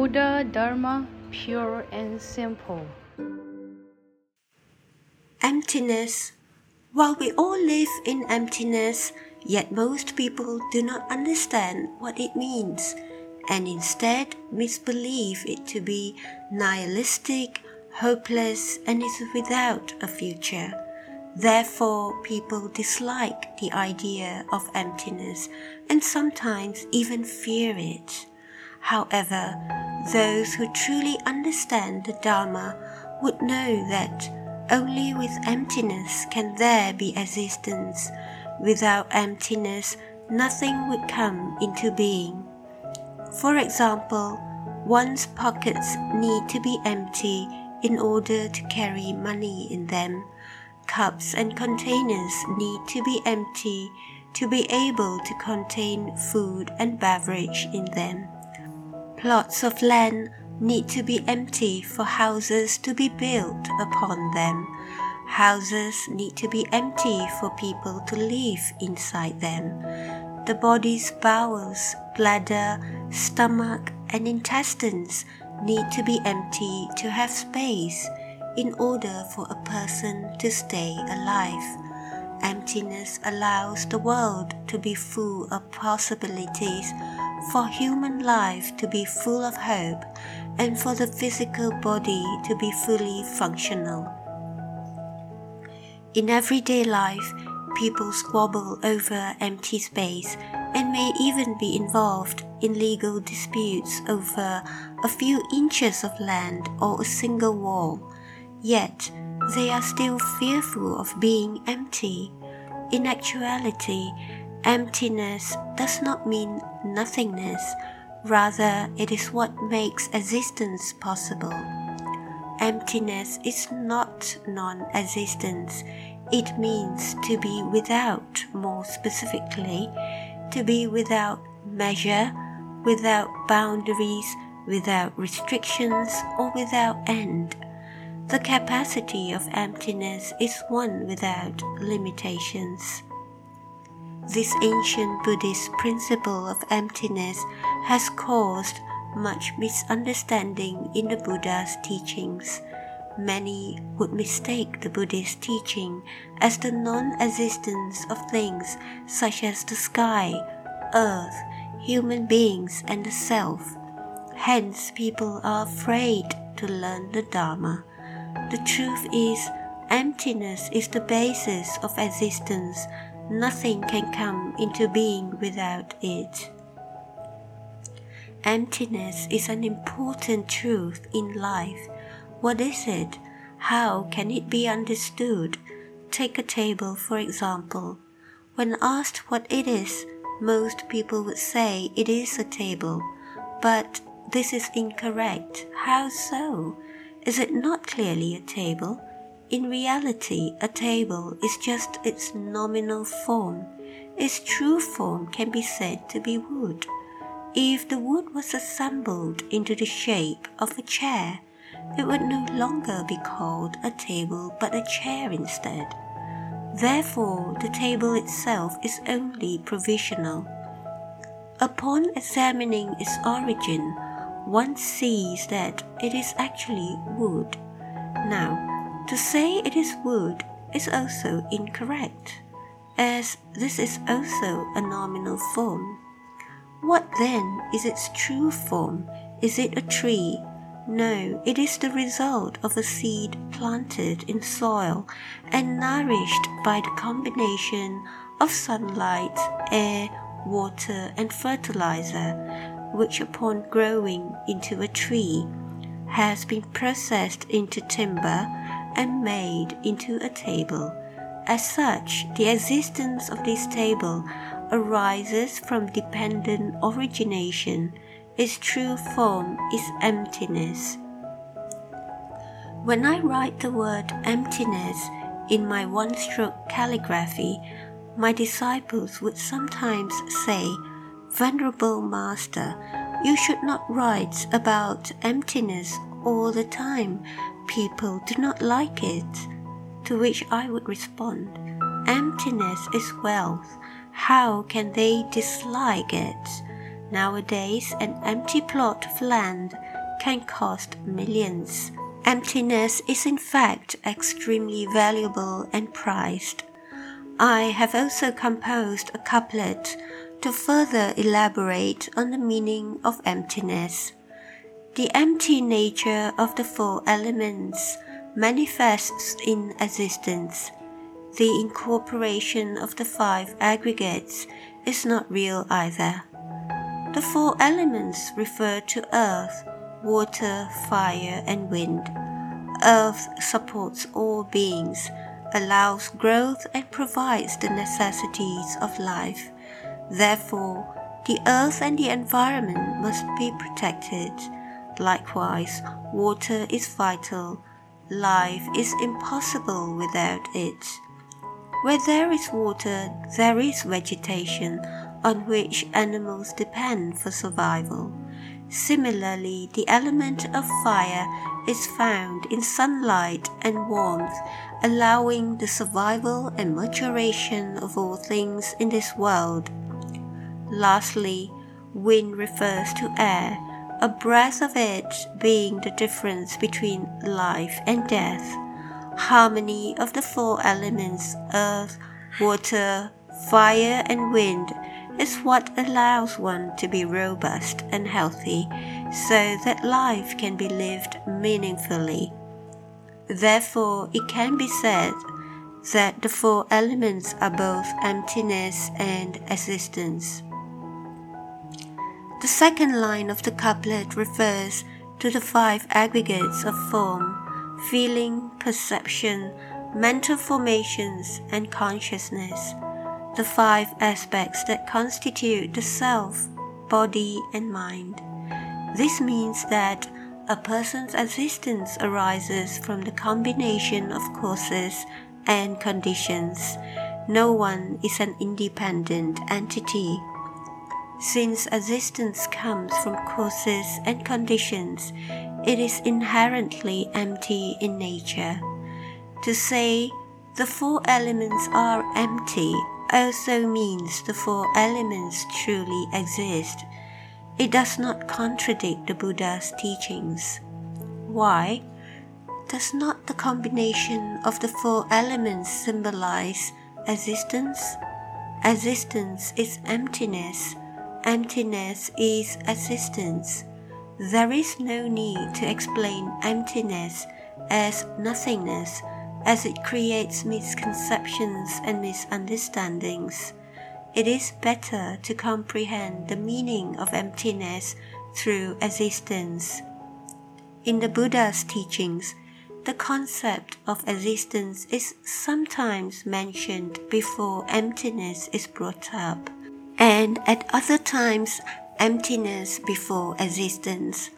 Buddha Dharma pure and simple. Emptiness. While we all live in emptiness, yet most people do not understand what it means and instead misbelieve it to be nihilistic, hopeless, and is without a future. Therefore, people dislike the idea of emptiness and sometimes even fear it. However, those who truly understand the Dharma would know that only with emptiness can there be existence. Without emptiness, nothing would come into being. For example, one's pockets need to be empty in order to carry money in them. Cups and containers need to be empty to be able to contain food and beverage in them. Plots of land need to be empty for houses to be built upon them. Houses need to be empty for people to live inside them. The body's bowels, bladder, stomach, and intestines need to be empty to have space in order for a person to stay alive. Emptiness allows the world to be full of possibilities, for human life to be full of hope, and for the physical body to be fully functional. In everyday life, people squabble over empty space and may even be involved in legal disputes over a few inches of land or a single wall. Yet, they are still fearful of being empty. In actuality, emptiness does not mean nothingness, rather, it is what makes existence possible. Emptiness is not non existence, it means to be without, more specifically, to be without measure, without boundaries, without restrictions, or without end. The capacity of emptiness is one without limitations. This ancient Buddhist principle of emptiness has caused much misunderstanding in the Buddha's teachings. Many would mistake the Buddhist teaching as the non existence of things such as the sky, earth, human beings, and the self. Hence, people are afraid to learn the Dharma. The truth is, emptiness is the basis of existence. Nothing can come into being without it. Emptiness is an important truth in life. What is it? How can it be understood? Take a table, for example. When asked what it is, most people would say it is a table. But this is incorrect. How so? Is it not clearly a table? In reality, a table is just its nominal form. Its true form can be said to be wood. If the wood was assembled into the shape of a chair, it would no longer be called a table but a chair instead. Therefore, the table itself is only provisional. Upon examining its origin, one sees that it is actually wood. Now, to say it is wood is also incorrect, as this is also a nominal form. What then is its true form? Is it a tree? No, it is the result of a seed planted in soil and nourished by the combination of sunlight, air, water, and fertilizer which upon growing into a tree has been processed into timber and made into a table. As such, the existence of this table arises from dependent origination. Its true form is emptiness. When I write the word emptiness in my one stroke calligraphy, my disciples would sometimes say, Venerable Master, you should not write about emptiness all the time. People do not like it. To which I would respond, Emptiness is wealth. How can they dislike it? Nowadays, an empty plot of land can cost millions. Emptiness is in fact extremely valuable and prized. I have also composed a couplet to further elaborate on the meaning of emptiness. The empty nature of the four elements manifests in existence. The incorporation of the five aggregates is not real either. The four elements refer to earth, water, fire, and wind. Earth supports all beings, allows growth, and provides the necessities of life. Therefore, the earth and the environment must be protected. Likewise, water is vital. Life is impossible without it. Where there is water, there is vegetation on which animals depend for survival. Similarly, the element of fire is found in sunlight and warmth, allowing the survival and maturation of all things in this world. Lastly, wind refers to air, a breath of it being the difference between life and death. Harmony of the four elements earth, water, fire, and wind is what allows one to be robust and healthy so that life can be lived meaningfully. Therefore, it can be said that the four elements are both emptiness and existence. The second line of the couplet refers to the five aggregates of form feeling, perception, mental formations, and consciousness the five aspects that constitute the self, body, and mind. This means that a person's existence arises from the combination of causes and conditions. No one is an independent entity. Since existence comes from causes and conditions, it is inherently empty in nature. To say the four elements are empty also means the four elements truly exist. It does not contradict the Buddha's teachings. Why? Does not the combination of the four elements symbolize existence? Existence is emptiness. Emptiness is existence. There is no need to explain emptiness as nothingness as it creates misconceptions and misunderstandings. It is better to comprehend the meaning of emptiness through existence. In the Buddha's teachings, the concept of existence is sometimes mentioned before emptiness is brought up, and at other times, emptiness before existence.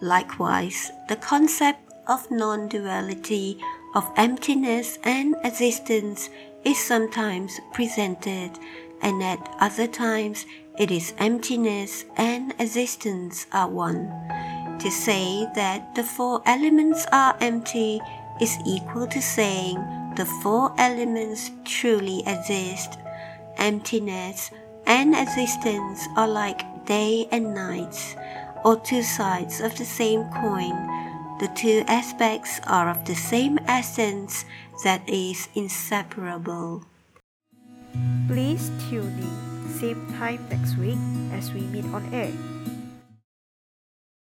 Likewise, the concept of non duality of emptiness and existence is sometimes presented, and at other times it is emptiness and existence are one. To say that the four elements are empty is equal to saying the four elements truly exist. Emptiness and existence are like day and night, or two sides of the same coin the two aspects are of the same essence that is inseparable. Please tune in, same time next week as we meet on air.